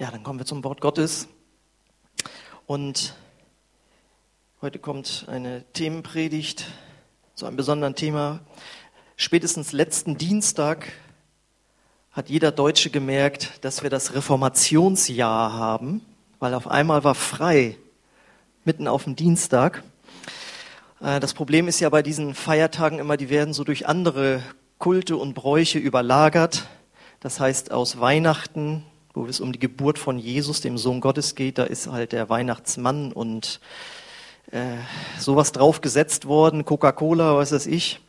Ja, dann kommen wir zum Wort Gottes. Und heute kommt eine Themenpredigt zu einem besonderen Thema. Spätestens letzten Dienstag hat jeder Deutsche gemerkt, dass wir das Reformationsjahr haben, weil auf einmal war frei mitten auf dem Dienstag. Äh, das Problem ist ja bei diesen Feiertagen immer, die werden so durch andere Kulte und Bräuche überlagert. Das heißt, aus Weihnachten wo es um die Geburt von Jesus, dem Sohn Gottes geht. Da ist halt der Weihnachtsmann und äh, sowas draufgesetzt worden, Coca-Cola, was weiß ich.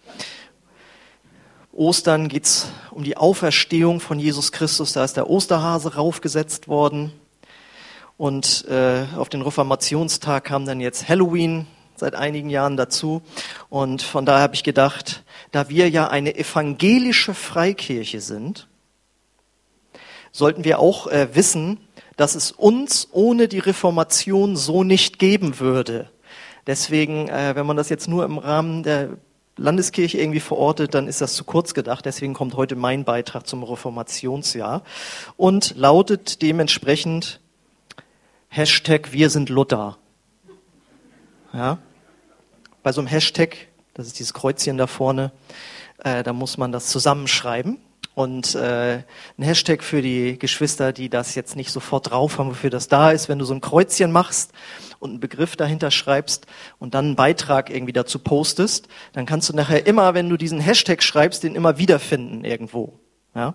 Ostern geht's um die Auferstehung von Jesus Christus, da ist der Osterhase raufgesetzt worden. Und äh, auf den Reformationstag kam dann jetzt Halloween seit einigen Jahren dazu. Und von daher habe ich gedacht, da wir ja eine evangelische Freikirche sind, sollten wir auch äh, wissen, dass es uns ohne die Reformation so nicht geben würde. Deswegen, äh, wenn man das jetzt nur im Rahmen der Landeskirche irgendwie verortet, dann ist das zu kurz gedacht. Deswegen kommt heute mein Beitrag zum Reformationsjahr und lautet dementsprechend Hashtag Wir sind Luther. Ja? Bei so einem Hashtag, das ist dieses Kreuzchen da vorne, äh, da muss man das zusammenschreiben. Und äh, ein Hashtag für die Geschwister, die das jetzt nicht sofort drauf haben, wofür das da ist, wenn du so ein Kreuzchen machst und einen Begriff dahinter schreibst und dann einen Beitrag irgendwie dazu postest, dann kannst du nachher immer, wenn du diesen Hashtag schreibst, den immer wiederfinden irgendwo. Ja?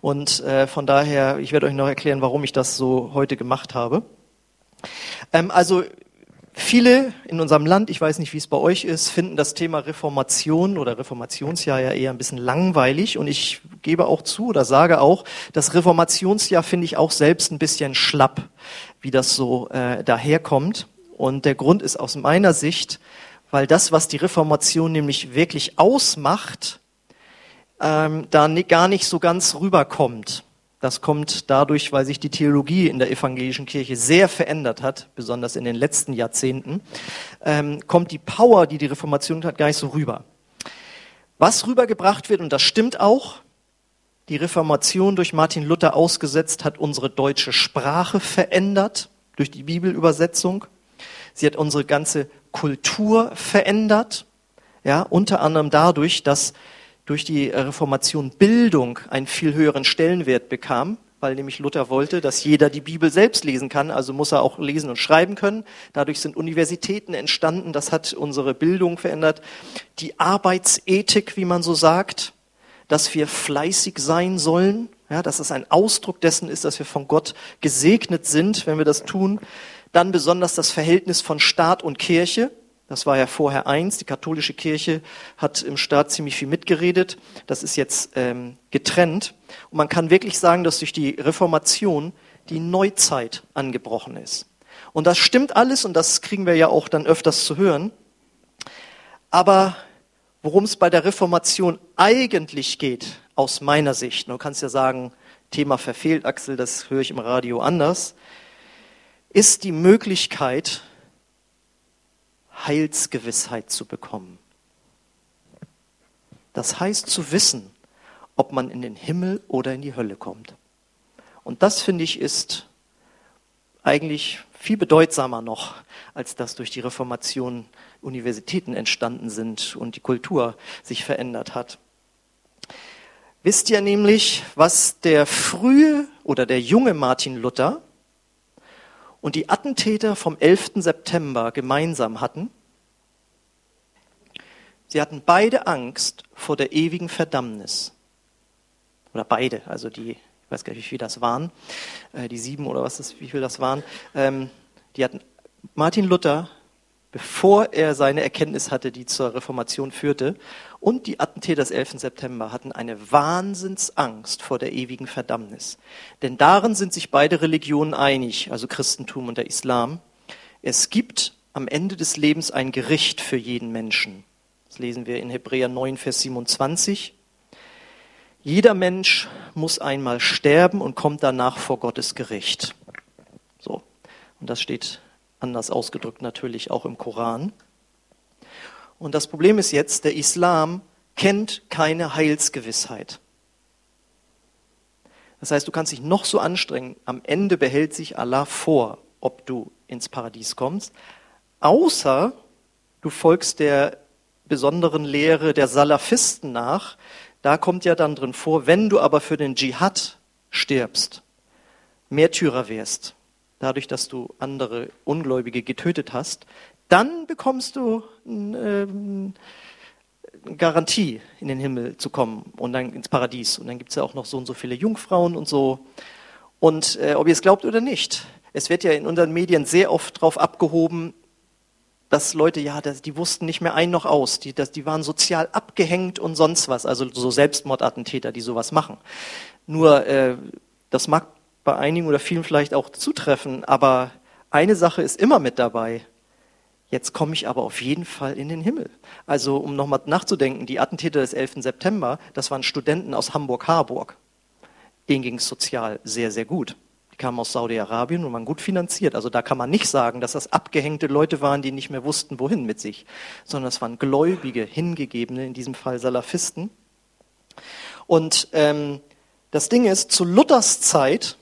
Und äh, von daher, ich werde euch noch erklären, warum ich das so heute gemacht habe. Ähm, also Viele in unserem Land, ich weiß nicht, wie es bei euch ist, finden das Thema Reformation oder Reformationsjahr ja eher ein bisschen langweilig. Und ich gebe auch zu oder sage auch, das Reformationsjahr finde ich auch selbst ein bisschen schlapp, wie das so äh, daherkommt. Und der Grund ist aus meiner Sicht, weil das, was die Reformation nämlich wirklich ausmacht, ähm, da gar nicht so ganz rüberkommt. Das kommt dadurch, weil sich die Theologie in der evangelischen Kirche sehr verändert hat, besonders in den letzten Jahrzehnten, ähm, kommt die Power, die die Reformation hat, gar nicht so rüber. Was rübergebracht wird, und das stimmt auch, die Reformation durch Martin Luther ausgesetzt hat unsere deutsche Sprache verändert durch die Bibelübersetzung. Sie hat unsere ganze Kultur verändert, ja, unter anderem dadurch, dass durch die Reformation Bildung einen viel höheren Stellenwert bekam, weil nämlich Luther wollte, dass jeder die Bibel selbst lesen kann, also muss er auch lesen und schreiben können. Dadurch sind Universitäten entstanden, das hat unsere Bildung verändert. Die Arbeitsethik, wie man so sagt, dass wir fleißig sein sollen, ja, dass es ein Ausdruck dessen ist, dass wir von Gott gesegnet sind, wenn wir das tun. Dann besonders das Verhältnis von Staat und Kirche, das war ja vorher eins. Die katholische Kirche hat im Staat ziemlich viel mitgeredet. Das ist jetzt ähm, getrennt. Und man kann wirklich sagen, dass durch die Reformation die Neuzeit angebrochen ist. Und das stimmt alles und das kriegen wir ja auch dann öfters zu hören. Aber worum es bei der Reformation eigentlich geht, aus meiner Sicht, du kannst ja sagen, Thema verfehlt, Axel, das höre ich im Radio anders, ist die Möglichkeit, Heilsgewissheit zu bekommen. Das heißt zu wissen, ob man in den Himmel oder in die Hölle kommt. Und das finde ich ist eigentlich viel bedeutsamer noch, als dass durch die Reformation Universitäten entstanden sind und die Kultur sich verändert hat. Wisst ihr nämlich, was der frühe oder der junge Martin Luther und die Attentäter vom 11. September gemeinsam hatten, sie hatten beide Angst vor der ewigen Verdammnis. Oder beide, also die, ich weiß gar nicht, wie viele das waren, äh, die sieben oder was das, wie viele das waren, ähm, die hatten, Martin Luther bevor er seine Erkenntnis hatte, die zur Reformation führte, und die Attentäter des 11. September hatten eine Wahnsinnsangst vor der ewigen Verdammnis. Denn darin sind sich beide Religionen einig, also Christentum und der Islam. Es gibt am Ende des Lebens ein Gericht für jeden Menschen. Das lesen wir in Hebräer 9, Vers 27. Jeder Mensch muss einmal sterben und kommt danach vor Gottes Gericht. So. Und das steht anders ausgedrückt natürlich auch im Koran. Und das Problem ist jetzt, der Islam kennt keine Heilsgewissheit. Das heißt, du kannst dich noch so anstrengen. Am Ende behält sich Allah vor, ob du ins Paradies kommst. Außer du folgst der besonderen Lehre der Salafisten nach. Da kommt ja dann drin vor, wenn du aber für den Dschihad stirbst, Märtyrer wärst, dadurch, dass du andere Ungläubige getötet hast, dann bekommst du eine äh, Garantie, in den Himmel zu kommen und dann ins Paradies. Und dann gibt es ja auch noch so und so viele Jungfrauen und so. Und äh, ob ihr es glaubt oder nicht, es wird ja in unseren Medien sehr oft darauf abgehoben, dass Leute, ja, die wussten nicht mehr ein noch aus, die, das, die waren sozial abgehängt und sonst was, also so Selbstmordattentäter, die sowas machen. Nur, äh, das mag bei einigen oder vielen vielleicht auch zutreffen, aber eine Sache ist immer mit dabei. Jetzt komme ich aber auf jeden Fall in den Himmel. Also, um nochmal nachzudenken, die Attentäter des 11. September, das waren Studenten aus Hamburg-Harburg. Denen ging es sozial sehr, sehr gut kamen aus Saudi-Arabien und waren gut finanziert. Also da kann man nicht sagen, dass das abgehängte Leute waren, die nicht mehr wussten, wohin mit sich, sondern es waren gläubige, hingegebene, in diesem Fall Salafisten. Und ähm, das Ding ist, zu Luthers Zeit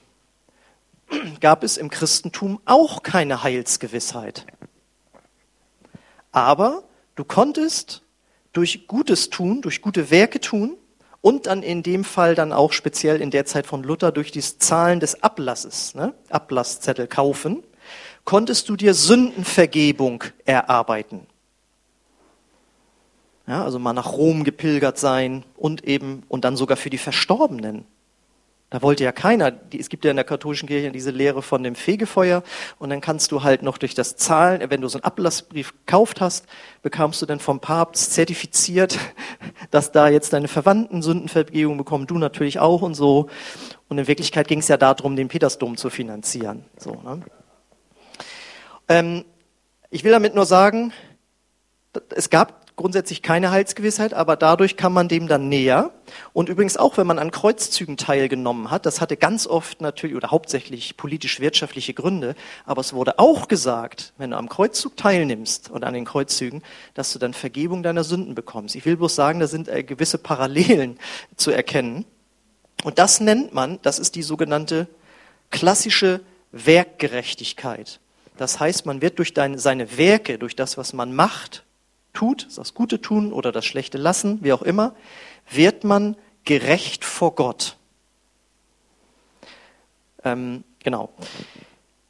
gab es im Christentum auch keine Heilsgewissheit. Aber du konntest durch Gutes tun, durch gute Werke tun, und dann in dem Fall dann auch speziell in der Zeit von Luther durch die Zahlen des Ablasses, ne, Ablasszettel kaufen, konntest du dir Sündenvergebung erarbeiten. Ja, also mal nach Rom gepilgert sein und eben, und dann sogar für die Verstorbenen. Da wollte ja keiner, es gibt ja in der katholischen Kirche diese Lehre von dem Fegefeuer und dann kannst du halt noch durch das Zahlen, wenn du so einen Ablassbrief gekauft hast, bekamst du dann vom Papst zertifiziert, dass da jetzt deine Verwandten Sündenvergebung bekommen, du natürlich auch und so. Und in Wirklichkeit ging es ja darum, den Petersdom zu finanzieren. So, ne? ähm, ich will damit nur sagen, es gab grundsätzlich keine Heilsgewissheit, aber dadurch kann man dem dann näher. Und übrigens auch, wenn man an Kreuzzügen teilgenommen hat, das hatte ganz oft natürlich oder hauptsächlich politisch-wirtschaftliche Gründe, aber es wurde auch gesagt, wenn du am Kreuzzug teilnimmst oder an den Kreuzzügen, dass du dann Vergebung deiner Sünden bekommst. Ich will bloß sagen, da sind äh, gewisse Parallelen zu erkennen. Und das nennt man, das ist die sogenannte klassische Werkgerechtigkeit. Das heißt, man wird durch seine Werke, durch das, was man macht, tut, das Gute tun oder das Schlechte lassen, wie auch immer, wird man gerecht vor Gott. Ähm, genau.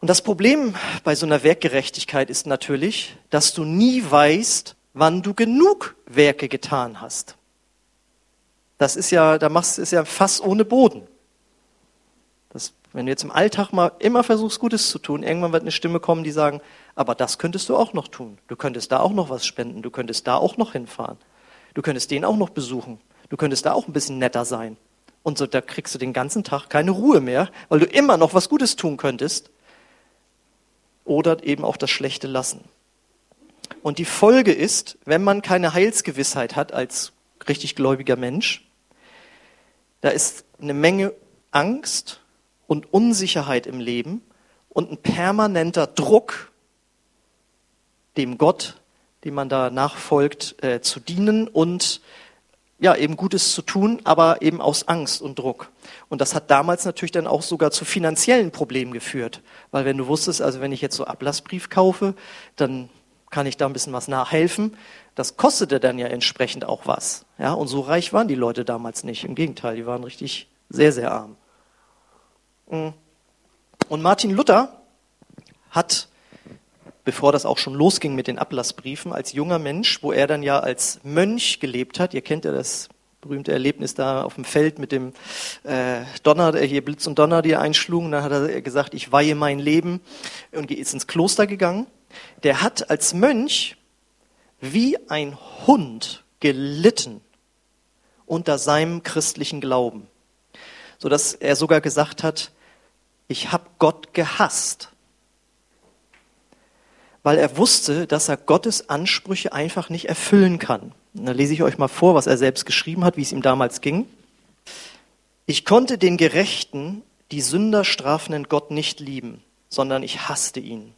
Und das Problem bei so einer Werkgerechtigkeit ist natürlich, dass du nie weißt, wann du genug Werke getan hast. Das ist ja, da machst ist ja Fass ohne Boden. Das, wenn du jetzt im Alltag mal immer versuchst, Gutes zu tun, irgendwann wird eine Stimme kommen, die sagen, aber das könntest du auch noch tun. Du könntest da auch noch was spenden. Du könntest da auch noch hinfahren. Du könntest den auch noch besuchen. Du könntest da auch ein bisschen netter sein. Und so, da kriegst du den ganzen Tag keine Ruhe mehr, weil du immer noch was Gutes tun könntest. Oder eben auch das Schlechte lassen. Und die Folge ist, wenn man keine Heilsgewissheit hat als richtig gläubiger Mensch, da ist eine Menge Angst und Unsicherheit im Leben und ein permanenter Druck, dem Gott, dem man da nachfolgt, äh, zu dienen und ja, eben Gutes zu tun, aber eben aus Angst und Druck. Und das hat damals natürlich dann auch sogar zu finanziellen Problemen geführt. Weil wenn du wusstest, also wenn ich jetzt so Ablassbrief kaufe, dann kann ich da ein bisschen was nachhelfen. Das kostete dann ja entsprechend auch was. Ja, und so reich waren die Leute damals nicht. Im Gegenteil, die waren richtig sehr, sehr arm. Mm. Und Martin Luther hat bevor das auch schon losging mit den Ablassbriefen, als junger Mensch, wo er dann ja als Mönch gelebt hat. Ihr kennt ja das berühmte Erlebnis da auf dem Feld mit dem äh, Donner, hier Blitz und Donner, die er einschlugen. Dann hat er gesagt, ich weihe mein Leben und ist ins Kloster gegangen. Der hat als Mönch wie ein Hund gelitten unter seinem christlichen Glauben, so dass er sogar gesagt hat, ich habe Gott gehasst weil er wusste, dass er Gottes Ansprüche einfach nicht erfüllen kann. Und da lese ich euch mal vor, was er selbst geschrieben hat, wie es ihm damals ging. Ich konnte den Gerechten, die Sünder strafenden Gott nicht lieben, sondern ich hasste ihn.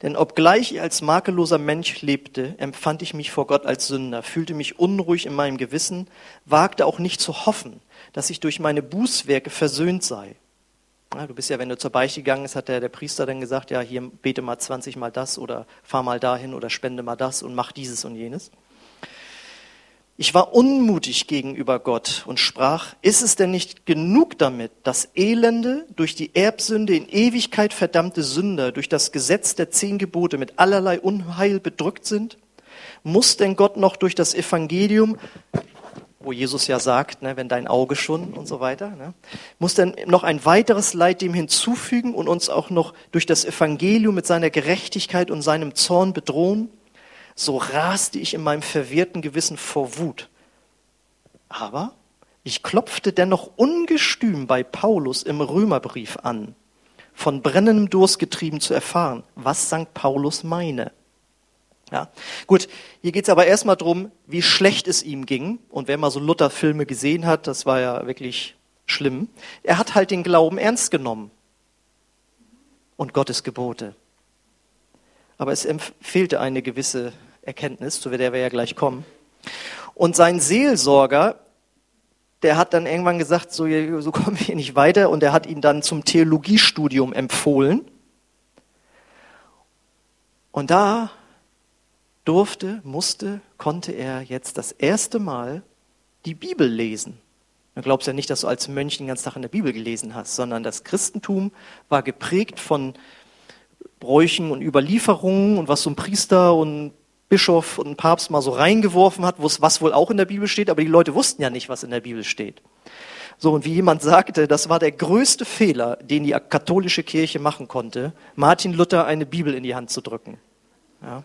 Denn obgleich ich als makelloser Mensch lebte, empfand ich mich vor Gott als Sünder, fühlte mich unruhig in meinem Gewissen, wagte auch nicht zu hoffen, dass ich durch meine Bußwerke versöhnt sei. Ja, du bist ja, wenn du zur Beichte gegangen bist, hat der, der Priester dann gesagt, ja, hier bete mal 20 mal das oder fahr mal dahin oder spende mal das und mach dieses und jenes. Ich war unmutig gegenüber Gott und sprach, ist es denn nicht genug damit, dass Elende durch die Erbsünde in Ewigkeit verdammte Sünder durch das Gesetz der zehn Gebote mit allerlei Unheil bedrückt sind? Muss denn Gott noch durch das Evangelium, wo Jesus ja sagt, ne, wenn dein Auge schon und so weiter, ne, muss denn noch ein weiteres Leid dem hinzufügen und uns auch noch durch das Evangelium mit seiner Gerechtigkeit und seinem Zorn bedrohen? so raste ich in meinem verwirrten Gewissen vor Wut. Aber ich klopfte dennoch ungestüm bei Paulus im Römerbrief an, von brennendem Durst getrieben zu erfahren, was St. Paulus meine. Ja, gut, hier geht's aber erstmal drum, wie schlecht es ihm ging. Und wer mal so Luther-Filme gesehen hat, das war ja wirklich schlimm. Er hat halt den Glauben ernst genommen und Gottes Gebote. Aber es fehlte eine gewisse Erkenntnis, zu der wir ja gleich kommen. Und sein Seelsorger, der hat dann irgendwann gesagt, so, so kommen wir nicht weiter, und er hat ihn dann zum Theologiestudium empfohlen. Und da durfte, musste, konnte er jetzt das erste Mal die Bibel lesen. Du glaubst ja nicht, dass du als Mönch den ganzen Tag in der Bibel gelesen hast, sondern das Christentum war geprägt von Bräuchen und Überlieferungen und was so ein Priester und Bischof und Papst mal so reingeworfen hat, was wohl auch in der Bibel steht, aber die Leute wussten ja nicht, was in der Bibel steht. So, und wie jemand sagte, das war der größte Fehler, den die katholische Kirche machen konnte, Martin Luther eine Bibel in die Hand zu drücken. Ja.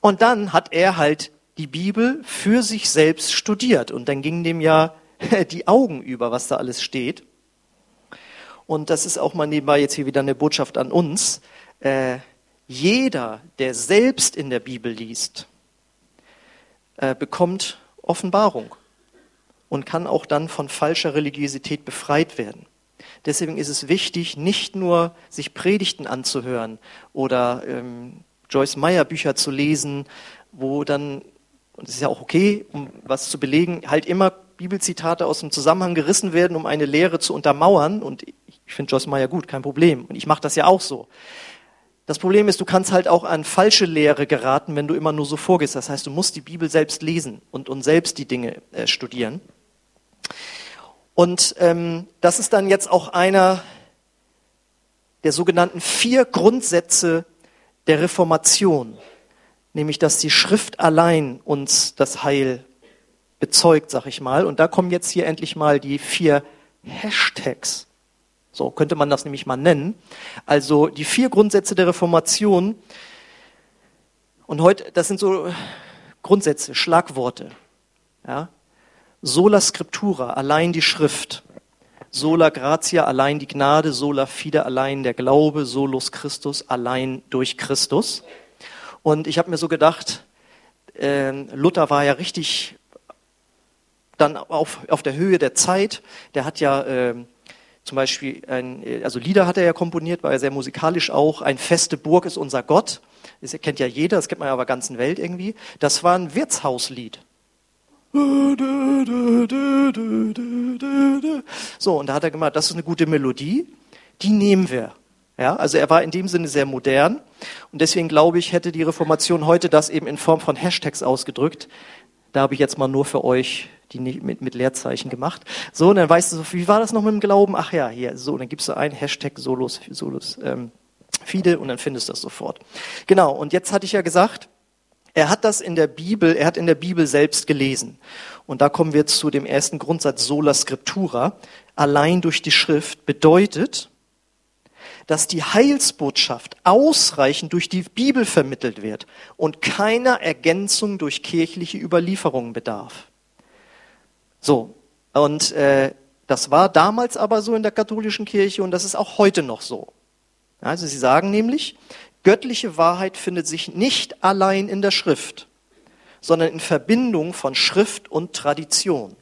Und dann hat er halt die Bibel für sich selbst studiert und dann gingen dem ja die Augen über, was da alles steht. Und das ist auch mal nebenbei jetzt hier wieder eine Botschaft an uns. Äh, jeder, der selbst in der Bibel liest, äh, bekommt Offenbarung und kann auch dann von falscher Religiosität befreit werden. Deswegen ist es wichtig, nicht nur sich Predigten anzuhören oder ähm, Joyce Meyer Bücher zu lesen, wo dann, und das ist ja auch okay, um was zu belegen, halt immer Bibelzitate aus dem Zusammenhang gerissen werden, um eine Lehre zu untermauern. Und ich finde Joyce Meyer gut, kein Problem. Und ich mache das ja auch so. Das Problem ist, du kannst halt auch an falsche Lehre geraten, wenn du immer nur so vorgehst. Das heißt, du musst die Bibel selbst lesen und, und selbst die Dinge äh, studieren. Und ähm, das ist dann jetzt auch einer der sogenannten vier Grundsätze der Reformation, nämlich dass die Schrift allein uns das Heil bezeugt, sag ich mal. Und da kommen jetzt hier endlich mal die vier Hashtags so könnte man das nämlich mal nennen. Also die vier Grundsätze der Reformation. Und heute, das sind so Grundsätze, Schlagworte. Ja? Sola Scriptura, allein die Schrift. Sola Gratia, allein die Gnade. Sola Fide, allein der Glaube. Solus Christus, allein durch Christus. Und ich habe mir so gedacht, äh, Luther war ja richtig dann auf, auf der Höhe der Zeit. Der hat ja äh, zum Beispiel, ein, also Lieder hat er ja komponiert, war er sehr musikalisch auch. Ein feste Burg ist unser Gott. Das kennt ja jeder, das kennt man ja auf der ganzen Welt irgendwie. Das war ein Wirtshauslied. So, und da hat er gemacht, das ist eine gute Melodie, die nehmen wir. Ja, also er war in dem Sinne sehr modern und deswegen glaube ich, hätte die Reformation heute das eben in Form von Hashtags ausgedrückt. Da habe ich jetzt mal nur für euch die mit, mit Leerzeichen gemacht. So, und dann weißt du wie war das noch mit dem Glauben? Ach ja, hier, so, und dann gibst du ein Hashtag Solos, Solos ähm, Fide und dann findest du das sofort. Genau, und jetzt hatte ich ja gesagt, er hat das in der Bibel, er hat in der Bibel selbst gelesen. Und da kommen wir zu dem ersten Grundsatz Sola Scriptura. Allein durch die Schrift bedeutet, dass die Heilsbotschaft ausreichend durch die Bibel vermittelt wird und keiner Ergänzung durch kirchliche Überlieferungen bedarf. So, und äh, das war damals aber so in der katholischen Kirche und das ist auch heute noch so. Also sie sagen nämlich, göttliche Wahrheit findet sich nicht allein in der Schrift, sondern in Verbindung von Schrift und Tradition.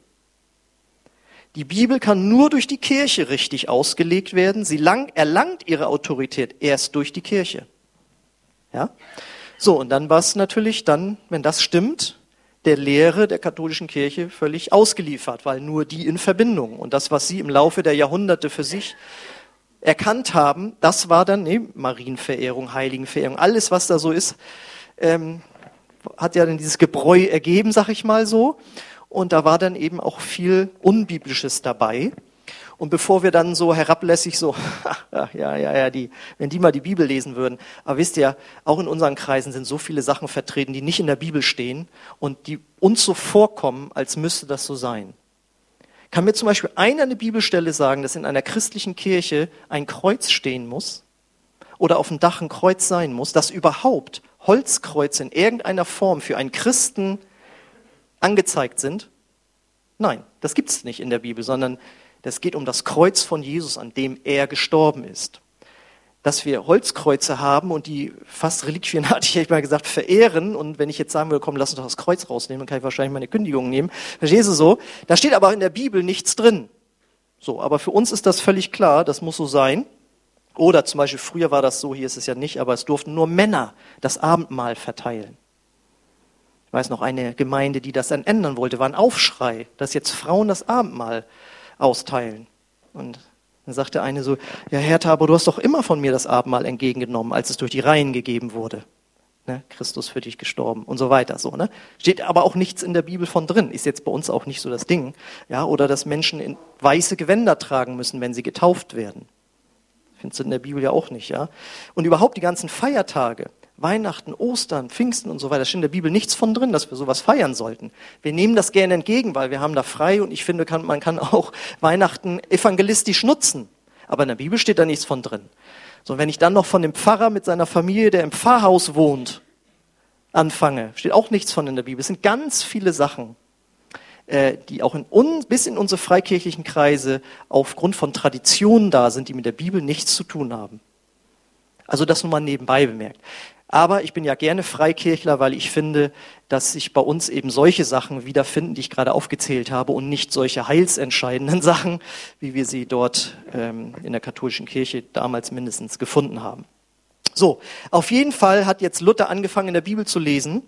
Die Bibel kann nur durch die Kirche richtig ausgelegt werden. Sie lang, erlangt ihre Autorität erst durch die Kirche. Ja? So, und dann war es natürlich dann, wenn das stimmt, der Lehre der katholischen Kirche völlig ausgeliefert, weil nur die in Verbindung und das, was sie im Laufe der Jahrhunderte für sich erkannt haben, das war dann nee, Marienverehrung, Heiligenverehrung, alles, was da so ist, ähm, hat ja dann dieses Gebräu ergeben, sag ich mal so. Und da war dann eben auch viel Unbiblisches dabei. Und bevor wir dann so herablässig so, ja, ja, ja, die, wenn die mal die Bibel lesen würden, aber wisst ihr, auch in unseren Kreisen sind so viele Sachen vertreten, die nicht in der Bibel stehen und die uns so vorkommen, als müsste das so sein. Kann mir zum Beispiel einer eine Bibelstelle sagen, dass in einer christlichen Kirche ein Kreuz stehen muss oder auf dem Dach ein Kreuz sein muss, dass überhaupt Holzkreuze in irgendeiner Form für einen Christen angezeigt sind? Nein, das gibt es nicht in der Bibel, sondern das geht um das Kreuz von Jesus, an dem er gestorben ist. Dass wir Holzkreuze haben und die fast reliquienartig, hätte ich mal gesagt, verehren. Und wenn ich jetzt sagen würde, komm, lass uns doch das Kreuz rausnehmen, dann kann ich wahrscheinlich meine Kündigung nehmen. Verstehst du so? Da steht aber in der Bibel nichts drin. So, aber für uns ist das völlig klar, das muss so sein. Oder zum Beispiel, früher war das so, hier ist es ja nicht, aber es durften nur Männer das Abendmahl verteilen. Ich weiß noch eine Gemeinde, die das dann ändern wollte, war ein Aufschrei, dass jetzt Frauen das Abendmahl austeilen. Und dann sagte eine so, ja Hertha, aber du hast doch immer von mir das Abendmahl entgegengenommen, als es durch die Reihen gegeben wurde. Ne? Christus für dich gestorben und so weiter. So, ne? Steht aber auch nichts in der Bibel von drin. Ist jetzt bei uns auch nicht so das Ding. Ja? Oder dass Menschen in weiße Gewänder tragen müssen, wenn sie getauft werden. Findest du in der Bibel ja auch nicht, ja. Und überhaupt die ganzen Feiertage, Weihnachten, Ostern, Pfingsten und so weiter, steht in der Bibel nichts von drin, dass wir sowas feiern sollten. Wir nehmen das gerne entgegen, weil wir haben da frei und ich finde, kann, man kann auch Weihnachten evangelistisch nutzen. Aber in der Bibel steht da nichts von drin. So, wenn ich dann noch von dem Pfarrer mit seiner Familie, der im Pfarrhaus wohnt, anfange, steht auch nichts von in der Bibel. Es sind ganz viele Sachen, äh, die auch in uns, bis in unsere freikirchlichen Kreise aufgrund von Traditionen da sind, die mit der Bibel nichts zu tun haben. Also das nur mal nebenbei bemerkt. Aber ich bin ja gerne Freikirchler, weil ich finde, dass sich bei uns eben solche Sachen wiederfinden, die ich gerade aufgezählt habe, und nicht solche heilsentscheidenden Sachen, wie wir sie dort ähm, in der katholischen Kirche damals mindestens gefunden haben. So, auf jeden Fall hat jetzt Luther angefangen, in der Bibel zu lesen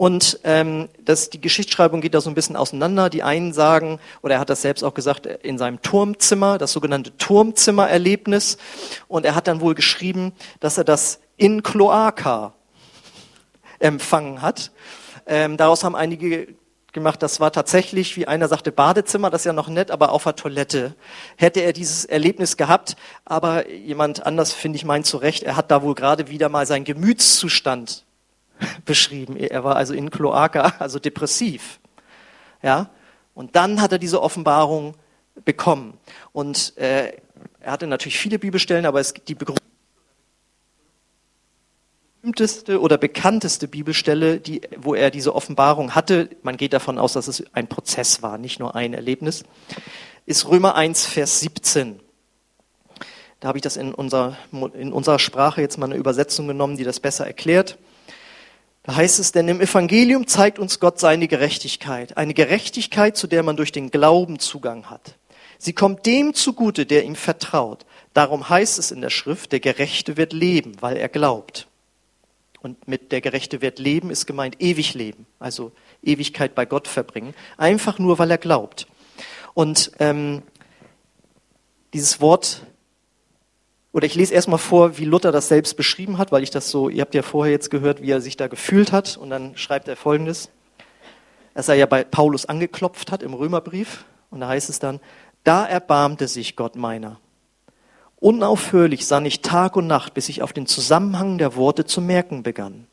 und ähm, das, die Geschichtsschreibung geht da so ein bisschen auseinander. Die einen sagen, oder er hat das selbst auch gesagt, in seinem Turmzimmer, das sogenannte Turmzimmererlebnis. Und er hat dann wohl geschrieben, dass er das in Kloaka empfangen hat. Ähm, daraus haben einige gemacht, das war tatsächlich, wie einer sagte, Badezimmer, das ist ja noch nett, aber auf der Toilette hätte er dieses Erlebnis gehabt. Aber jemand anders, finde ich, meint zu Recht, er hat da wohl gerade wieder mal seinen Gemütszustand beschrieben. Er war also in Kloaka, also depressiv. Ja? Und dann hat er diese Offenbarung bekommen. Und äh, er hatte natürlich viele Bibelstellen, aber es, die berühmteste oder bekannteste Bibelstelle, die, wo er diese Offenbarung hatte, man geht davon aus, dass es ein Prozess war, nicht nur ein Erlebnis, ist Römer 1, Vers 17. Da habe ich das in unserer, in unserer Sprache jetzt mal eine Übersetzung genommen, die das besser erklärt. Da heißt es, denn im Evangelium zeigt uns Gott seine Gerechtigkeit. Eine Gerechtigkeit, zu der man durch den Glauben Zugang hat. Sie kommt dem zugute, der ihm vertraut. Darum heißt es in der Schrift, der Gerechte wird leben, weil er glaubt. Und mit der Gerechte wird leben ist gemeint ewig leben, also Ewigkeit bei Gott verbringen, einfach nur, weil er glaubt. Und ähm, dieses Wort oder ich lese erstmal vor, wie Luther das selbst beschrieben hat, weil ich das so, ihr habt ja vorher jetzt gehört, wie er sich da gefühlt hat. Und dann schreibt er folgendes, dass er ja bei Paulus angeklopft hat im Römerbrief. Und da heißt es dann, da erbarmte sich Gott meiner. Unaufhörlich sann ich Tag und Nacht, bis ich auf den Zusammenhang der Worte zu merken begann.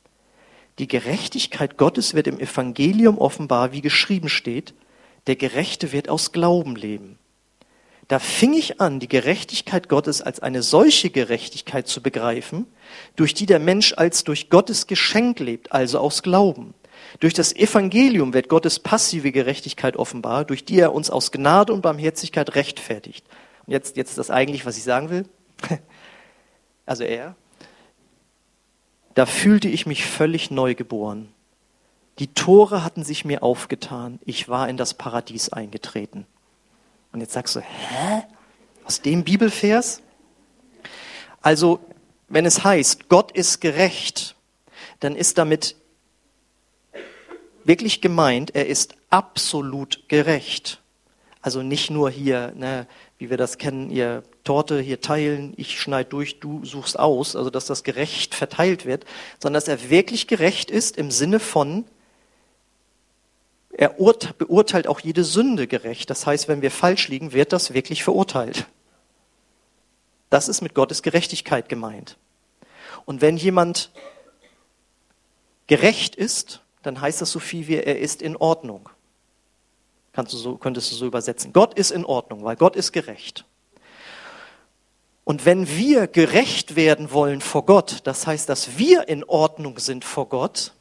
Die Gerechtigkeit Gottes wird im Evangelium offenbar, wie geschrieben steht, der Gerechte wird aus Glauben leben. Da fing ich an, die Gerechtigkeit Gottes als eine solche Gerechtigkeit zu begreifen, durch die der Mensch als durch Gottes Geschenk lebt, also aus Glauben. Durch das Evangelium wird Gottes passive Gerechtigkeit offenbar, durch die er uns aus Gnade und Barmherzigkeit rechtfertigt. Jetzt, jetzt das eigentlich, was ich sagen will. Also er. Da fühlte ich mich völlig neu geboren. Die Tore hatten sich mir aufgetan. Ich war in das Paradies eingetreten. Und jetzt sagst du, hä? Aus dem Bibelvers? Also, wenn es heißt, Gott ist gerecht, dann ist damit wirklich gemeint, er ist absolut gerecht. Also nicht nur hier, ne, wie wir das kennen, ihr Torte hier teilen, ich schneide durch, du suchst aus, also dass das gerecht verteilt wird, sondern dass er wirklich gerecht ist im Sinne von, er beurteilt auch jede Sünde gerecht. Das heißt, wenn wir falsch liegen, wird das wirklich verurteilt. Das ist mit Gottes Gerechtigkeit gemeint. Und wenn jemand gerecht ist, dann heißt das so viel wie, er ist in Ordnung. Kannst du so, könntest du so übersetzen. Gott ist in Ordnung, weil Gott ist gerecht. Und wenn wir gerecht werden wollen vor Gott, das heißt, dass wir in Ordnung sind vor Gott,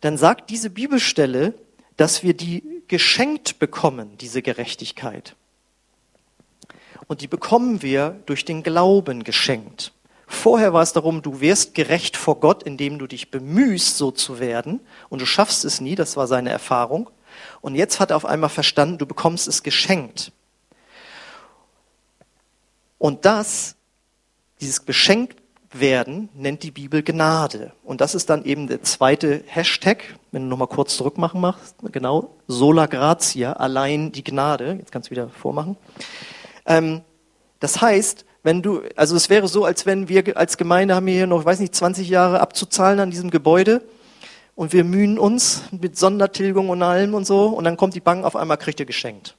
dann sagt diese Bibelstelle, dass wir die geschenkt bekommen, diese Gerechtigkeit. Und die bekommen wir durch den Glauben geschenkt. Vorher war es darum, du wirst gerecht vor Gott, indem du dich bemühst, so zu werden, und du schaffst es nie, das war seine Erfahrung. Und jetzt hat er auf einmal verstanden, du bekommst es geschenkt. Und das, dieses geschenkt werden, nennt die Bibel Gnade. Und das ist dann eben der zweite Hashtag, wenn du nochmal kurz zurückmachen machst, genau, sola gratia, allein die Gnade. Jetzt kannst du wieder vormachen. Ähm, das heißt, wenn du, also es wäre so, als wenn wir als Gemeinde haben wir hier noch, weiß nicht, 20 Jahre abzuzahlen an diesem Gebäude und wir mühen uns mit Sondertilgung und allem und so und dann kommt die Bank auf einmal kriegt ihr geschenkt.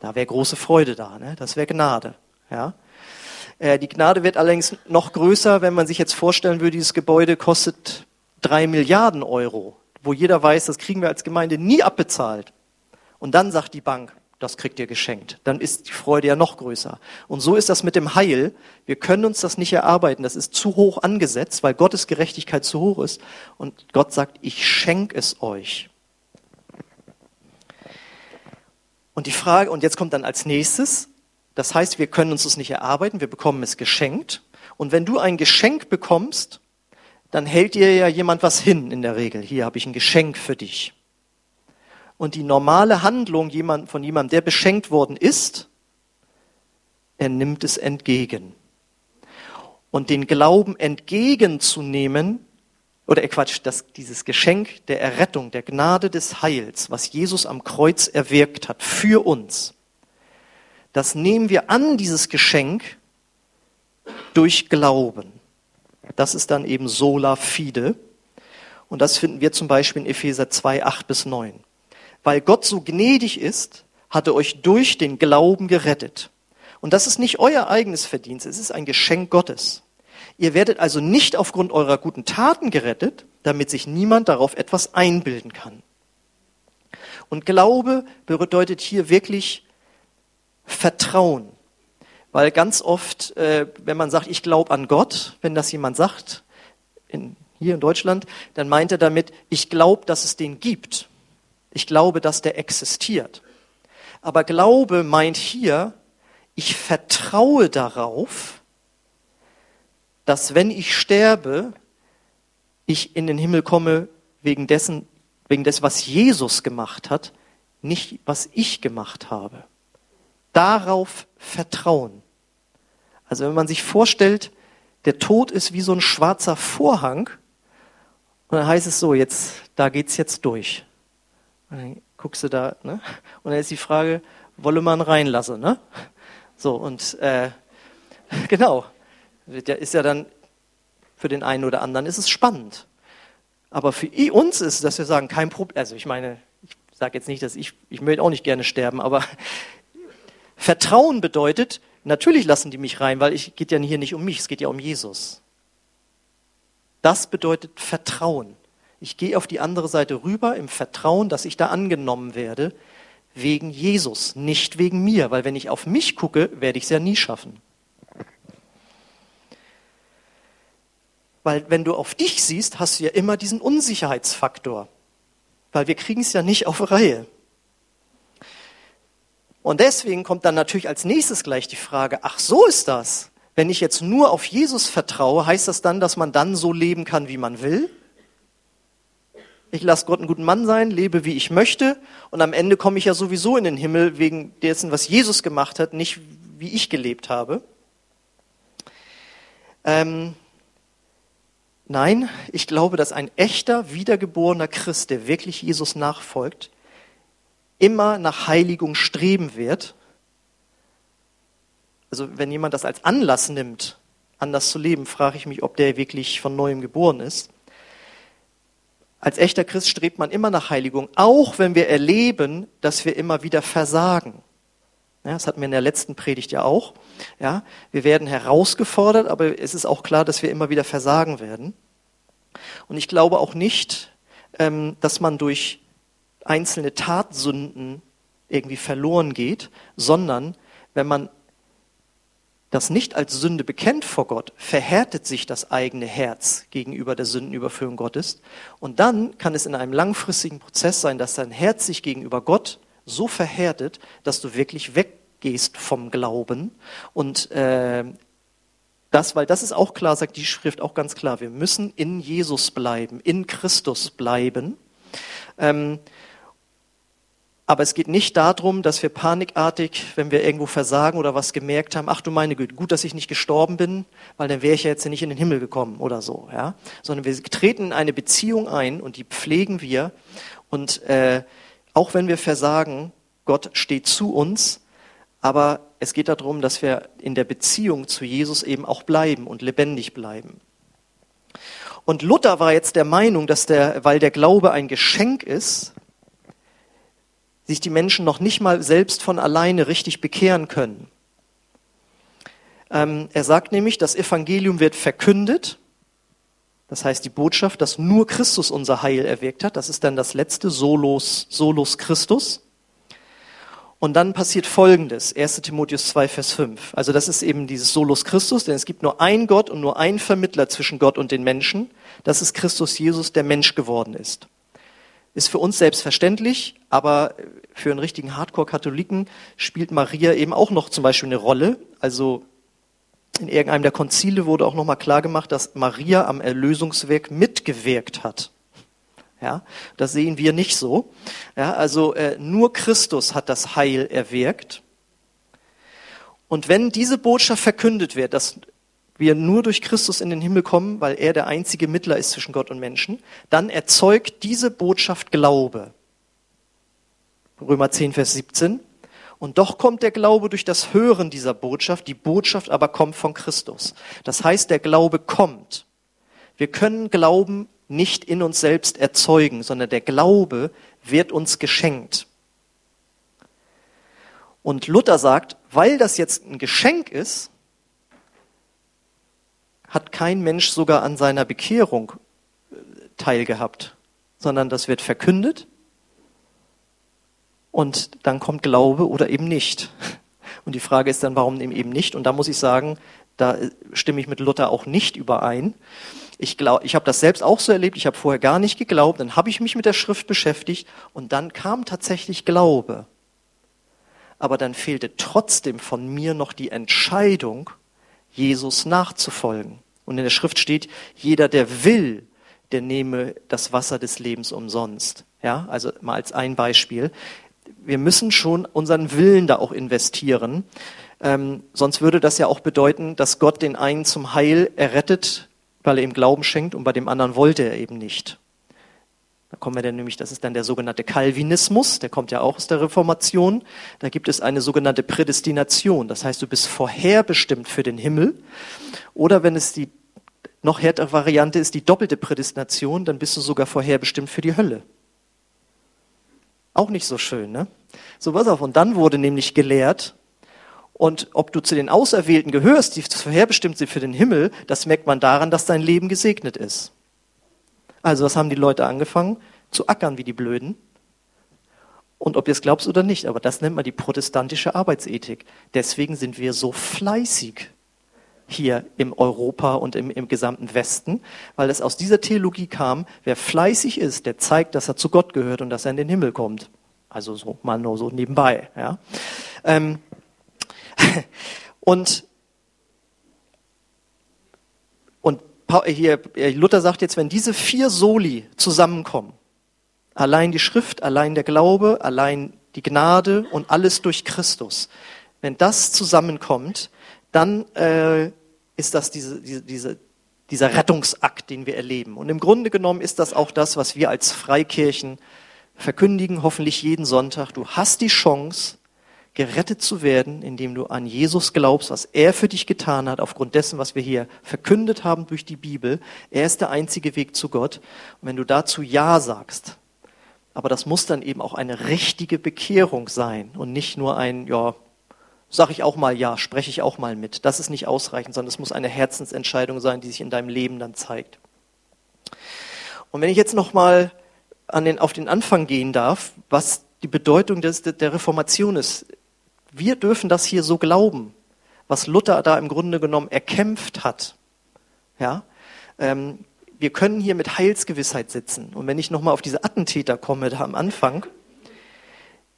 Da wäre große Freude da, ne? Das wäre Gnade, ja. Äh, die Gnade wird allerdings noch größer, wenn man sich jetzt vorstellen würde, dieses Gebäude kostet drei Milliarden Euro, wo jeder weiß, das kriegen wir als Gemeinde nie abbezahlt. Und dann sagt die Bank, das kriegt ihr geschenkt. Dann ist die Freude ja noch größer. Und so ist das mit dem Heil. Wir können uns das nicht erarbeiten. Das ist zu hoch angesetzt, weil Gottes Gerechtigkeit zu hoch ist. Und Gott sagt, ich schenke es euch. Und die Frage, und jetzt kommt dann als nächstes, das heißt, wir können uns das nicht erarbeiten, wir bekommen es geschenkt. Und wenn du ein Geschenk bekommst, dann hält dir ja jemand was hin in der Regel. Hier habe ich ein Geschenk für dich. Und die normale Handlung von jemandem, der beschenkt worden ist, er nimmt es entgegen. Und den Glauben entgegenzunehmen, oder äh Quatsch, das, dieses Geschenk der Errettung, der Gnade des Heils, was Jesus am Kreuz erwirkt hat für uns, das nehmen wir an, dieses Geschenk, durch Glauben. Das ist dann eben sola fide. Und das finden wir zum Beispiel in Epheser 2, 8 bis 9. Weil Gott so gnädig ist, hat er euch durch den Glauben gerettet. Und das ist nicht euer eigenes Verdienst, es ist ein Geschenk Gottes. Ihr werdet also nicht aufgrund eurer guten Taten gerettet, damit sich niemand darauf etwas einbilden kann. Und Glaube bedeutet hier wirklich Vertrauen. Weil ganz oft, äh, wenn man sagt, ich glaube an Gott, wenn das jemand sagt, in, hier in Deutschland, dann meint er damit, ich glaube, dass es den gibt. Ich glaube, dass der existiert. Aber Glaube meint hier, ich vertraue darauf, dass wenn ich sterbe, ich in den Himmel komme wegen dessen, wegen des, was Jesus gemacht hat, nicht was ich gemacht habe darauf vertrauen. Also wenn man sich vorstellt, der Tod ist wie so ein schwarzer Vorhang, und dann heißt es so, jetzt, da geht's jetzt durch. Und dann guckst du da, ne? Und dann ist die Frage, wolle man reinlassen, ne? So, und äh, genau, ist ja dann für den einen oder anderen ist es spannend. Aber für uns ist, es, dass wir sagen, kein Problem. Also ich meine, ich sage jetzt nicht, dass ich, ich möchte auch nicht gerne sterben, aber Vertrauen bedeutet, natürlich lassen die mich rein, weil es geht ja hier nicht um mich, es geht ja um Jesus. Das bedeutet Vertrauen. Ich gehe auf die andere Seite rüber im Vertrauen, dass ich da angenommen werde, wegen Jesus, nicht wegen mir, weil wenn ich auf mich gucke, werde ich es ja nie schaffen. Weil wenn du auf dich siehst, hast du ja immer diesen Unsicherheitsfaktor, weil wir kriegen es ja nicht auf Reihe. Und deswegen kommt dann natürlich als nächstes gleich die Frage, ach so ist das. Wenn ich jetzt nur auf Jesus vertraue, heißt das dann, dass man dann so leben kann, wie man will? Ich lasse Gott einen guten Mann sein, lebe, wie ich möchte, und am Ende komme ich ja sowieso in den Himmel wegen dessen, was Jesus gemacht hat, nicht wie ich gelebt habe. Ähm, Nein, ich glaube, dass ein echter, wiedergeborener Christ, der wirklich Jesus nachfolgt, immer nach Heiligung streben wird. Also wenn jemand das als Anlass nimmt, anders zu leben, frage ich mich, ob der wirklich von neuem geboren ist. Als echter Christ strebt man immer nach Heiligung, auch wenn wir erleben, dass wir immer wieder versagen. Ja, das hatten wir in der letzten Predigt ja auch. Ja, wir werden herausgefordert, aber es ist auch klar, dass wir immer wieder versagen werden. Und ich glaube auch nicht, ähm, dass man durch einzelne Tatsünden irgendwie verloren geht, sondern wenn man das nicht als Sünde bekennt vor Gott, verhärtet sich das eigene Herz gegenüber der Sündenüberführung Gottes. Und dann kann es in einem langfristigen Prozess sein, dass dein Herz sich gegenüber Gott so verhärtet, dass du wirklich weggehst vom Glauben. Und äh, das, weil das ist auch klar, sagt die Schrift auch ganz klar, wir müssen in Jesus bleiben, in Christus bleiben. Ähm, aber es geht nicht darum, dass wir panikartig, wenn wir irgendwo versagen oder was gemerkt haben, ach du meine Güte, gut, dass ich nicht gestorben bin, weil dann wäre ich ja jetzt nicht in den Himmel gekommen oder so, ja. Sondern wir treten in eine Beziehung ein und die pflegen wir. Und äh, auch wenn wir versagen, Gott steht zu uns, aber es geht darum, dass wir in der Beziehung zu Jesus eben auch bleiben und lebendig bleiben. Und Luther war jetzt der Meinung, dass der, weil der Glaube ein Geschenk ist, sich die Menschen noch nicht mal selbst von alleine richtig bekehren können. Ähm, er sagt nämlich, das Evangelium wird verkündet, das heißt die Botschaft, dass nur Christus unser Heil erwirkt hat, das ist dann das letzte Solos, Solos Christus. Und dann passiert Folgendes, 1 Timotheus 2, Vers 5. Also das ist eben dieses Solos Christus, denn es gibt nur ein Gott und nur ein Vermittler zwischen Gott und den Menschen. Das ist Christus Jesus, der Mensch geworden ist ist für uns selbstverständlich, aber für einen richtigen Hardcore-Katholiken spielt Maria eben auch noch zum Beispiel eine Rolle. Also in irgendeinem der Konzile wurde auch nochmal klar gemacht, dass Maria am Erlösungswerk mitgewirkt hat. Ja, das sehen wir nicht so. Ja, also äh, nur Christus hat das Heil erwirkt. Und wenn diese Botschaft verkündet wird, dass wir nur durch Christus in den Himmel kommen, weil er der einzige Mittler ist zwischen Gott und Menschen, dann erzeugt diese Botschaft Glaube. Römer 10, Vers 17. Und doch kommt der Glaube durch das Hören dieser Botschaft, die Botschaft aber kommt von Christus. Das heißt, der Glaube kommt. Wir können Glauben nicht in uns selbst erzeugen, sondern der Glaube wird uns geschenkt. Und Luther sagt, weil das jetzt ein Geschenk ist, hat kein Mensch sogar an seiner Bekehrung äh, teilgehabt, sondern das wird verkündet und dann kommt Glaube oder eben nicht. Und die Frage ist dann, warum eben nicht? Und da muss ich sagen, da äh, stimme ich mit Luther auch nicht überein. Ich, glaub, ich habe das selbst auch so erlebt, ich habe vorher gar nicht geglaubt, dann habe ich mich mit der Schrift beschäftigt und dann kam tatsächlich Glaube. Aber dann fehlte trotzdem von mir noch die Entscheidung, Jesus nachzufolgen. Und in der Schrift steht, jeder, der will, der nehme das Wasser des Lebens umsonst. Ja, also mal als ein Beispiel. Wir müssen schon unseren Willen da auch investieren. Ähm, sonst würde das ja auch bedeuten, dass Gott den einen zum Heil errettet, weil er ihm Glauben schenkt und bei dem anderen wollte er eben nicht. Da kommen wir dann nämlich, das ist dann der sogenannte Calvinismus, der kommt ja auch aus der Reformation. Da gibt es eine sogenannte Prädestination. Das heißt, du bist vorherbestimmt für den Himmel. Oder wenn es die noch härtere Variante ist, die doppelte Prädestination, dann bist du sogar vorherbestimmt für die Hölle. Auch nicht so schön, ne? So, pass auf. Und dann wurde nämlich gelehrt, und ob du zu den Auserwählten gehörst, die vorherbestimmt sind für den Himmel, das merkt man daran, dass dein Leben gesegnet ist. Also was haben die Leute angefangen? Zu ackern wie die Blöden. Und ob ihr es glaubst oder nicht, aber das nennt man die protestantische Arbeitsethik. Deswegen sind wir so fleißig hier im Europa und im, im gesamten Westen, weil es aus dieser Theologie kam, wer fleißig ist, der zeigt, dass er zu Gott gehört und dass er in den Himmel kommt. Also so mal nur so nebenbei. Ja. Ähm, und hier, äh, Luther sagt jetzt, wenn diese vier Soli zusammenkommen, allein die Schrift, allein der Glaube, allein die Gnade und alles durch Christus, wenn das zusammenkommt, dann äh, ist das diese, diese, diese dieser Rettungsakt, den wir erleben. Und im Grunde genommen ist das auch das, was wir als Freikirchen verkündigen, hoffentlich jeden Sonntag. Du hast die Chance, gerettet zu werden, indem du an Jesus glaubst, was er für dich getan hat, aufgrund dessen, was wir hier verkündet haben durch die Bibel. Er ist der einzige Weg zu Gott. Und wenn du dazu Ja sagst, aber das muss dann eben auch eine richtige Bekehrung sein und nicht nur ein, ja, sag ich auch mal ja, spreche ich auch mal mit. Das ist nicht ausreichend, sondern es muss eine Herzensentscheidung sein, die sich in deinem Leben dann zeigt. Und wenn ich jetzt noch mal an den, auf den Anfang gehen darf, was die Bedeutung des, der Reformation ist. Wir dürfen das hier so glauben, was Luther da im Grunde genommen erkämpft hat. Ja, ähm, wir können hier mit Heilsgewissheit sitzen. Und wenn ich nochmal auf diese Attentäter komme da am Anfang,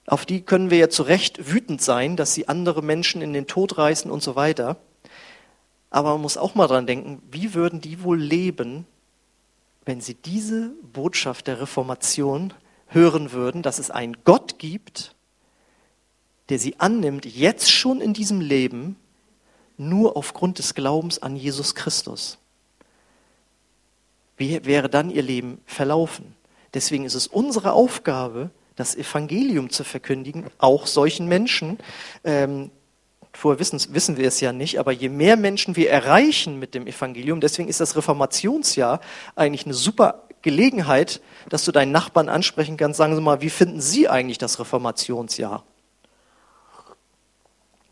auf die können wir ja zu Recht wütend sein, dass sie andere Menschen in den Tod reißen und so weiter. Aber man muss auch mal dran denken, wie würden die wohl leben, wenn sie diese Botschaft der Reformation hören würden, dass es einen Gott gibt, der sie annimmt, jetzt schon in diesem Leben, nur aufgrund des Glaubens an Jesus Christus. Wie wäre dann ihr Leben verlaufen? Deswegen ist es unsere Aufgabe, das Evangelium zu verkündigen, auch solchen Menschen. Ähm, vorher wissen, wissen wir es ja nicht, aber je mehr Menschen wir erreichen mit dem Evangelium, deswegen ist das Reformationsjahr eigentlich eine super Gelegenheit, dass du deinen Nachbarn ansprechen kannst, sagen Sie mal, wie finden Sie eigentlich das Reformationsjahr?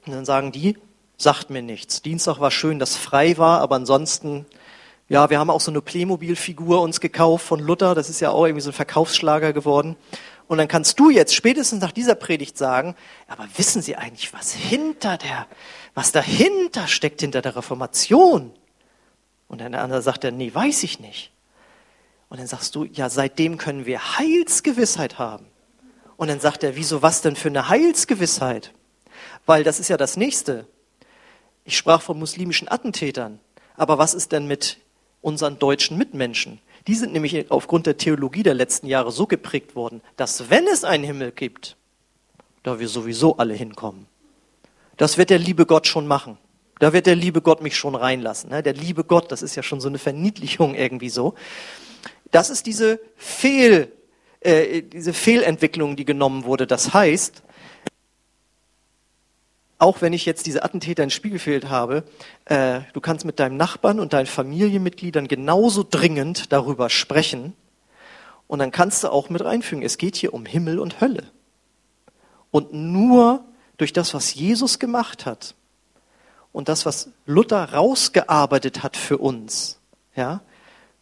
Und dann sagen die, sagt mir nichts. Dienstag war schön, dass frei war, aber ansonsten ja, wir haben auch so eine Playmobil-Figur uns gekauft von Luther. Das ist ja auch irgendwie so ein Verkaufsschlager geworden. Und dann kannst du jetzt spätestens nach dieser Predigt sagen, aber wissen Sie eigentlich, was hinter der, was dahinter steckt hinter der Reformation? Und dann der andere sagt dann, nee, weiß ich nicht. Und dann sagst du, ja, seitdem können wir Heilsgewissheit haben. Und dann sagt er, wieso was denn für eine Heilsgewissheit? Weil das ist ja das Nächste. Ich sprach von muslimischen Attentätern. Aber was ist denn mit unseren deutschen Mitmenschen. Die sind nämlich aufgrund der Theologie der letzten Jahre so geprägt worden, dass wenn es einen Himmel gibt, da wir sowieso alle hinkommen. Das wird der liebe Gott schon machen. Da wird der liebe Gott mich schon reinlassen. Ne? Der liebe Gott, das ist ja schon so eine Verniedlichung irgendwie so. Das ist diese Fehl, äh, diese Fehlentwicklung, die genommen wurde. Das heißt, auch wenn ich jetzt diese Attentäter in Spiegelfeld habe, äh, du kannst mit deinem Nachbarn und deinen Familienmitgliedern genauso dringend darüber sprechen. Und dann kannst du auch mit reinfügen, es geht hier um Himmel und Hölle. Und nur durch das, was Jesus gemacht hat und das, was Luther rausgearbeitet hat für uns, ja,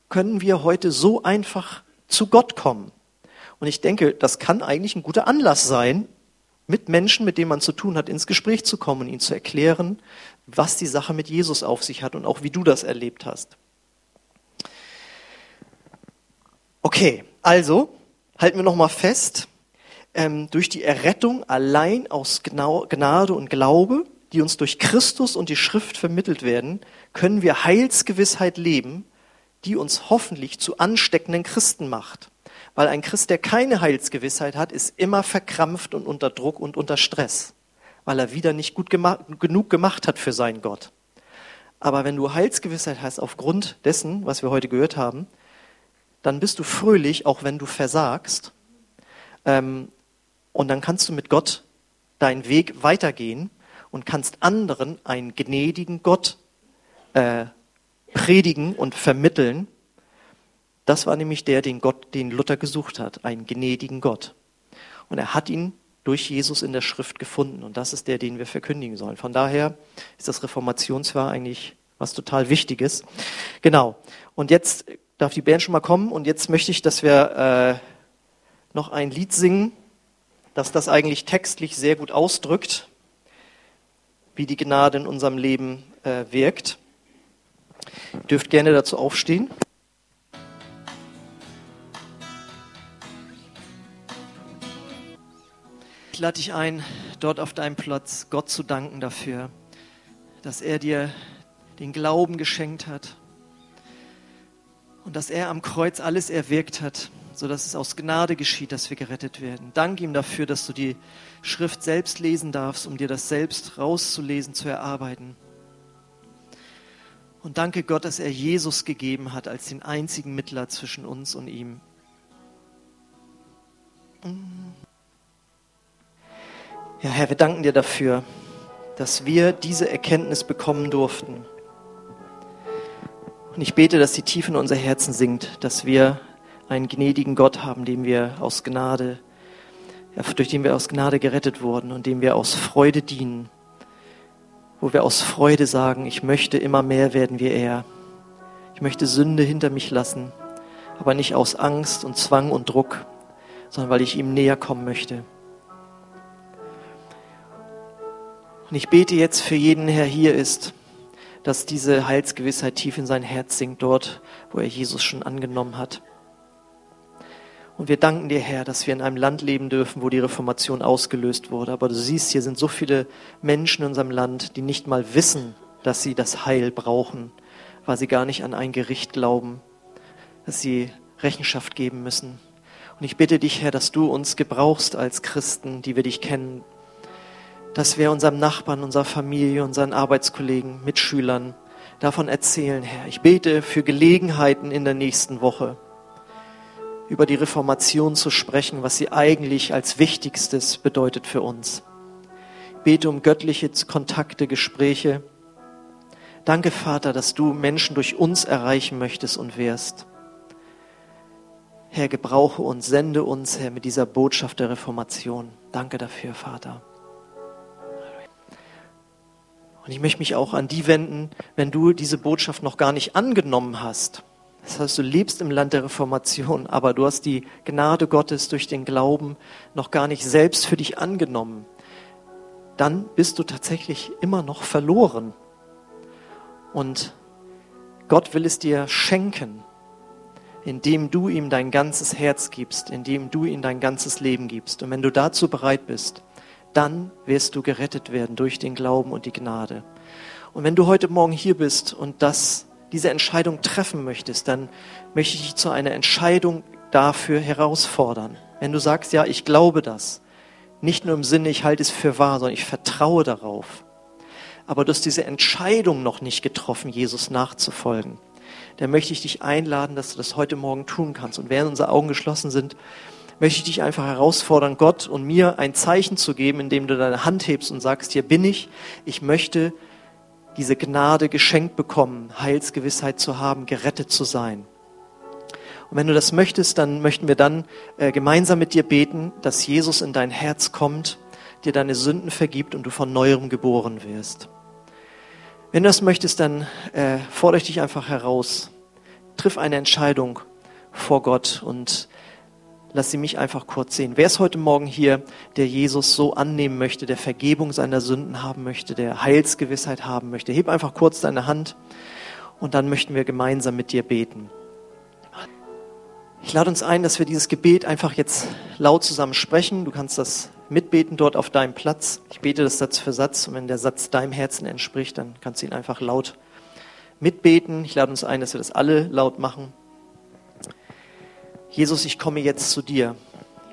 können wir heute so einfach zu Gott kommen. Und ich denke, das kann eigentlich ein guter Anlass sein, mit Menschen, mit denen man zu tun hat, ins Gespräch zu kommen und ihnen zu erklären, was die Sache mit Jesus auf sich hat und auch wie du das erlebt hast. Okay, also halten wir nochmal fest, ähm, durch die Errettung allein aus Gnade und Glaube, die uns durch Christus und die Schrift vermittelt werden, können wir Heilsgewissheit leben, die uns hoffentlich zu ansteckenden Christen macht. Weil ein Christ, der keine Heilsgewissheit hat, ist immer verkrampft und unter Druck und unter Stress, weil er wieder nicht gut gemacht, genug gemacht hat für seinen Gott. Aber wenn du Heilsgewissheit hast aufgrund dessen, was wir heute gehört haben, dann bist du fröhlich, auch wenn du versagst. Ähm, und dann kannst du mit Gott deinen Weg weitergehen und kannst anderen einen gnädigen Gott äh, predigen und vermitteln, das war nämlich der, den Gott, den Luther gesucht hat, einen gnädigen Gott. Und er hat ihn durch Jesus in der Schrift gefunden. Und das ist der, den wir verkündigen sollen. Von daher ist das Reformationsjahr eigentlich was total Wichtiges. Genau. Und jetzt darf die Band schon mal kommen. Und jetzt möchte ich, dass wir äh, noch ein Lied singen, das das eigentlich textlich sehr gut ausdrückt, wie die Gnade in unserem Leben äh, wirkt. Ihr dürft gerne dazu aufstehen. Ich lade dich ein, dort auf deinem Platz Gott zu danken dafür, dass er dir den Glauben geschenkt hat und dass er am Kreuz alles erwirkt hat, sodass es aus Gnade geschieht, dass wir gerettet werden. Dank ihm dafür, dass du die Schrift selbst lesen darfst, um dir das selbst rauszulesen, zu erarbeiten. Und danke Gott, dass er Jesus gegeben hat als den einzigen Mittler zwischen uns und ihm. Ja, Herr, wir danken dir dafür, dass wir diese Erkenntnis bekommen durften. Und ich bete, dass die tief in unser Herzen sinkt, dass wir einen gnädigen Gott haben, dem wir aus Gnade, durch den wir aus Gnade gerettet wurden und dem wir aus Freude dienen wo wir aus Freude sagen, ich möchte immer mehr werden wie er. Ich möchte Sünde hinter mich lassen, aber nicht aus Angst und Zwang und Druck, sondern weil ich ihm näher kommen möchte. Und ich bete jetzt für jeden, der hier ist, dass diese Heilsgewissheit tief in sein Herz sinkt, dort, wo er Jesus schon angenommen hat. Und wir danken dir, Herr, dass wir in einem Land leben dürfen, wo die Reformation ausgelöst wurde. Aber du siehst, hier sind so viele Menschen in unserem Land, die nicht mal wissen, dass sie das Heil brauchen, weil sie gar nicht an ein Gericht glauben, dass sie Rechenschaft geben müssen. Und ich bitte dich, Herr, dass du uns gebrauchst als Christen, die wir dich kennen, dass wir unserem Nachbarn, unserer Familie, unseren Arbeitskollegen, Mitschülern davon erzählen, Herr. Ich bete für Gelegenheiten in der nächsten Woche über die Reformation zu sprechen, was sie eigentlich als Wichtigstes bedeutet für uns. Ich bete um göttliche Kontakte, Gespräche. Danke, Vater, dass du Menschen durch uns erreichen möchtest und wirst. Herr, gebrauche uns, sende uns, Herr, mit dieser Botschaft der Reformation. Danke dafür, Vater. Und ich möchte mich auch an die wenden, wenn du diese Botschaft noch gar nicht angenommen hast das heißt, du lebst im Land der Reformation, aber du hast die Gnade Gottes durch den Glauben noch gar nicht selbst für dich angenommen. Dann bist du tatsächlich immer noch verloren. Und Gott will es dir schenken, indem du ihm dein ganzes Herz gibst, indem du ihm dein ganzes Leben gibst. Und wenn du dazu bereit bist, dann wirst du gerettet werden durch den Glauben und die Gnade. Und wenn du heute Morgen hier bist und das diese Entscheidung treffen möchtest, dann möchte ich dich zu einer Entscheidung dafür herausfordern. Wenn du sagst, ja, ich glaube das, nicht nur im Sinne, ich halte es für wahr, sondern ich vertraue darauf. Aber du hast diese Entscheidung noch nicht getroffen, Jesus nachzufolgen. Dann möchte ich dich einladen, dass du das heute Morgen tun kannst. Und während unsere Augen geschlossen sind, möchte ich dich einfach herausfordern, Gott und mir ein Zeichen zu geben, indem du deine Hand hebst und sagst, hier bin ich, ich möchte diese Gnade geschenkt bekommen, Heilsgewissheit zu haben, gerettet zu sein. Und wenn du das möchtest, dann möchten wir dann äh, gemeinsam mit dir beten, dass Jesus in dein Herz kommt, dir deine Sünden vergibt und du von neuem geboren wirst. Wenn du das möchtest, dann äh, fordere ich dich einfach heraus. Triff eine Entscheidung vor Gott und lass sie mich einfach kurz sehen. Wer ist heute Morgen hier, der Jesus so annehmen möchte, der Vergebung seiner Sünden haben möchte, der Heilsgewissheit haben möchte? Heb einfach kurz deine Hand und dann möchten wir gemeinsam mit dir beten. Ich lade uns ein, dass wir dieses Gebet einfach jetzt laut zusammen sprechen. Du kannst das mitbeten dort auf deinem Platz. Ich bete das Satz für Satz und wenn der Satz deinem Herzen entspricht, dann kannst du ihn einfach laut mitbeten. Ich lade uns ein, dass wir das alle laut machen. Jesus, ich komme jetzt zu dir.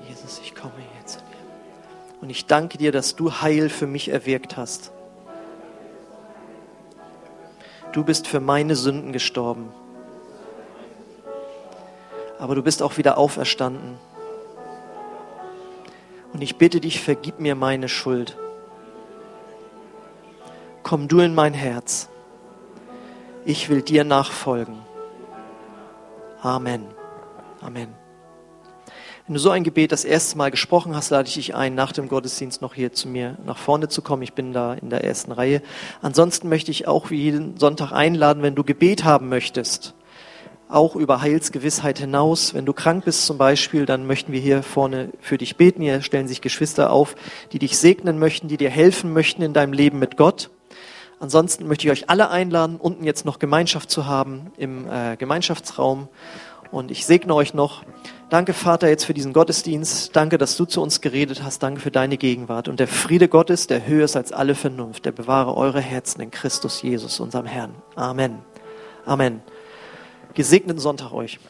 Jesus, ich komme jetzt zu dir. Und ich danke dir, dass du Heil für mich erwirkt hast. Du bist für meine Sünden gestorben. Aber du bist auch wieder auferstanden. Und ich bitte dich, vergib mir meine Schuld. Komm du in mein Herz. Ich will dir nachfolgen. Amen. Amen. Wenn du so ein Gebet das erste Mal gesprochen hast, lade ich dich ein, nach dem Gottesdienst noch hier zu mir nach vorne zu kommen. Ich bin da in der ersten Reihe. Ansonsten möchte ich auch wie jeden Sonntag einladen, wenn du Gebet haben möchtest, auch über Heilsgewissheit hinaus. Wenn du krank bist zum Beispiel, dann möchten wir hier vorne für dich beten. Hier stellen sich Geschwister auf, die dich segnen möchten, die dir helfen möchten in deinem Leben mit Gott. Ansonsten möchte ich euch alle einladen, unten jetzt noch Gemeinschaft zu haben im äh, Gemeinschaftsraum. Und ich segne euch noch. Danke, Vater, jetzt für diesen Gottesdienst. Danke, dass du zu uns geredet hast. Danke für deine Gegenwart. Und der Friede Gottes, der höher ist als alle Vernunft, der bewahre eure Herzen in Christus Jesus, unserem Herrn. Amen. Amen. Gesegneten Sonntag euch.